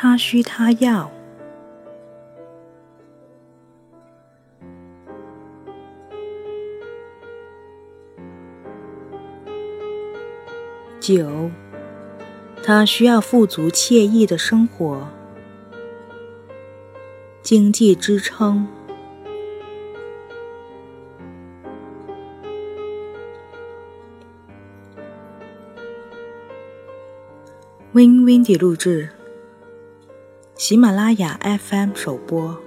他需他要。九，他需要富足惬意的生活，经济支撑。Win Windy 录制，喜马拉雅 FM 首播。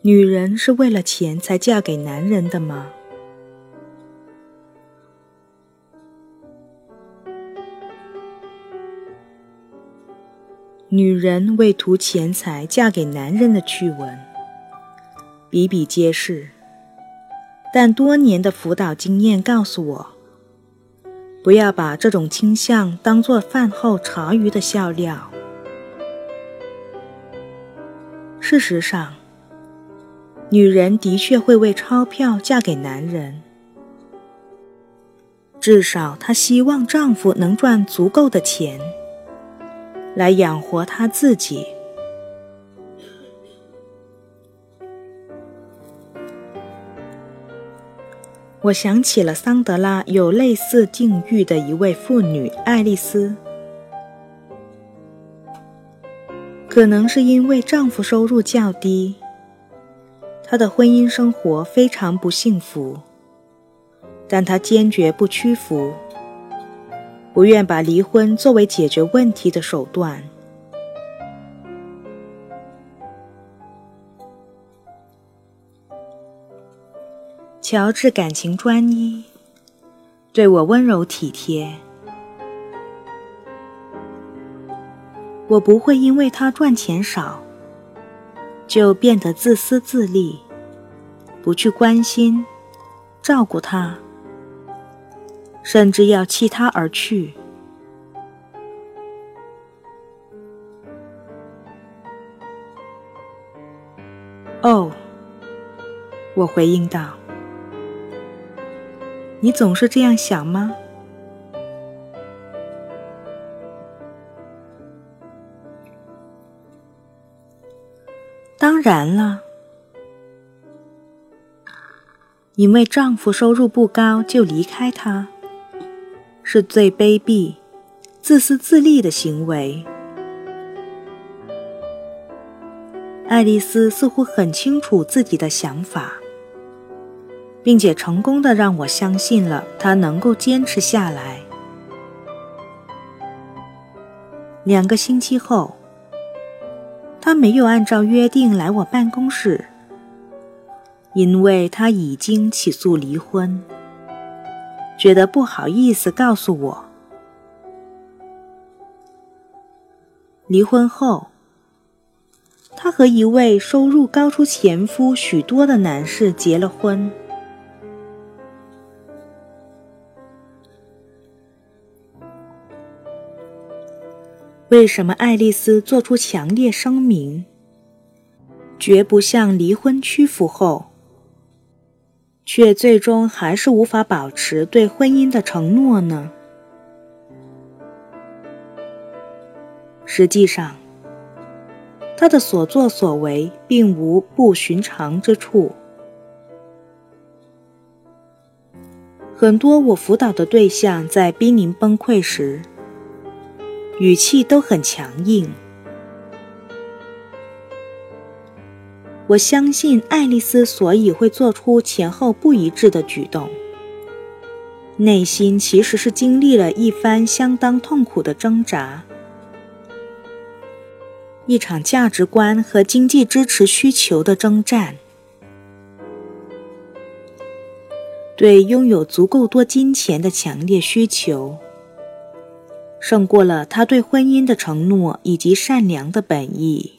女人是为了钱才嫁给男人的吗？女人为图钱财嫁给男人的趣闻。比比皆是，但多年的辅导经验告诉我，不要把这种倾向当作饭后茶余的笑料。事实上，女人的确会为钞票嫁给男人，至少她希望丈夫能赚足够的钱，来养活她自己。我想起了桑德拉有类似境遇的一位妇女爱丽丝，可能是因为丈夫收入较低，她的婚姻生活非常不幸福，但她坚决不屈服，不愿把离婚作为解决问题的手段。乔治感情专一，对我温柔体贴。我不会因为他赚钱少，就变得自私自利，不去关心、照顾他，甚至要弃他而去。哦，我回应道。你总是这样想吗？当然了，因为丈夫收入不高就离开她，是最卑鄙、自私自利的行为。爱丽丝似乎很清楚自己的想法。并且成功的让我相信了他能够坚持下来。两个星期后，他没有按照约定来我办公室，因为他已经起诉离婚，觉得不好意思告诉我。离婚后，他和一位收入高出前夫许多的男士结了婚。为什么爱丽丝做出强烈声明，绝不向离婚屈服后，却最终还是无法保持对婚姻的承诺呢？实际上，她的所作所为并无不寻常之处。很多我辅导的对象在濒临崩溃时。语气都很强硬。我相信爱丽丝所以会做出前后不一致的举动，内心其实是经历了一番相当痛苦的挣扎，一场价值观和经济支持需求的征战，对拥有足够多金钱的强烈需求。胜过了他对婚姻的承诺以及善良的本意。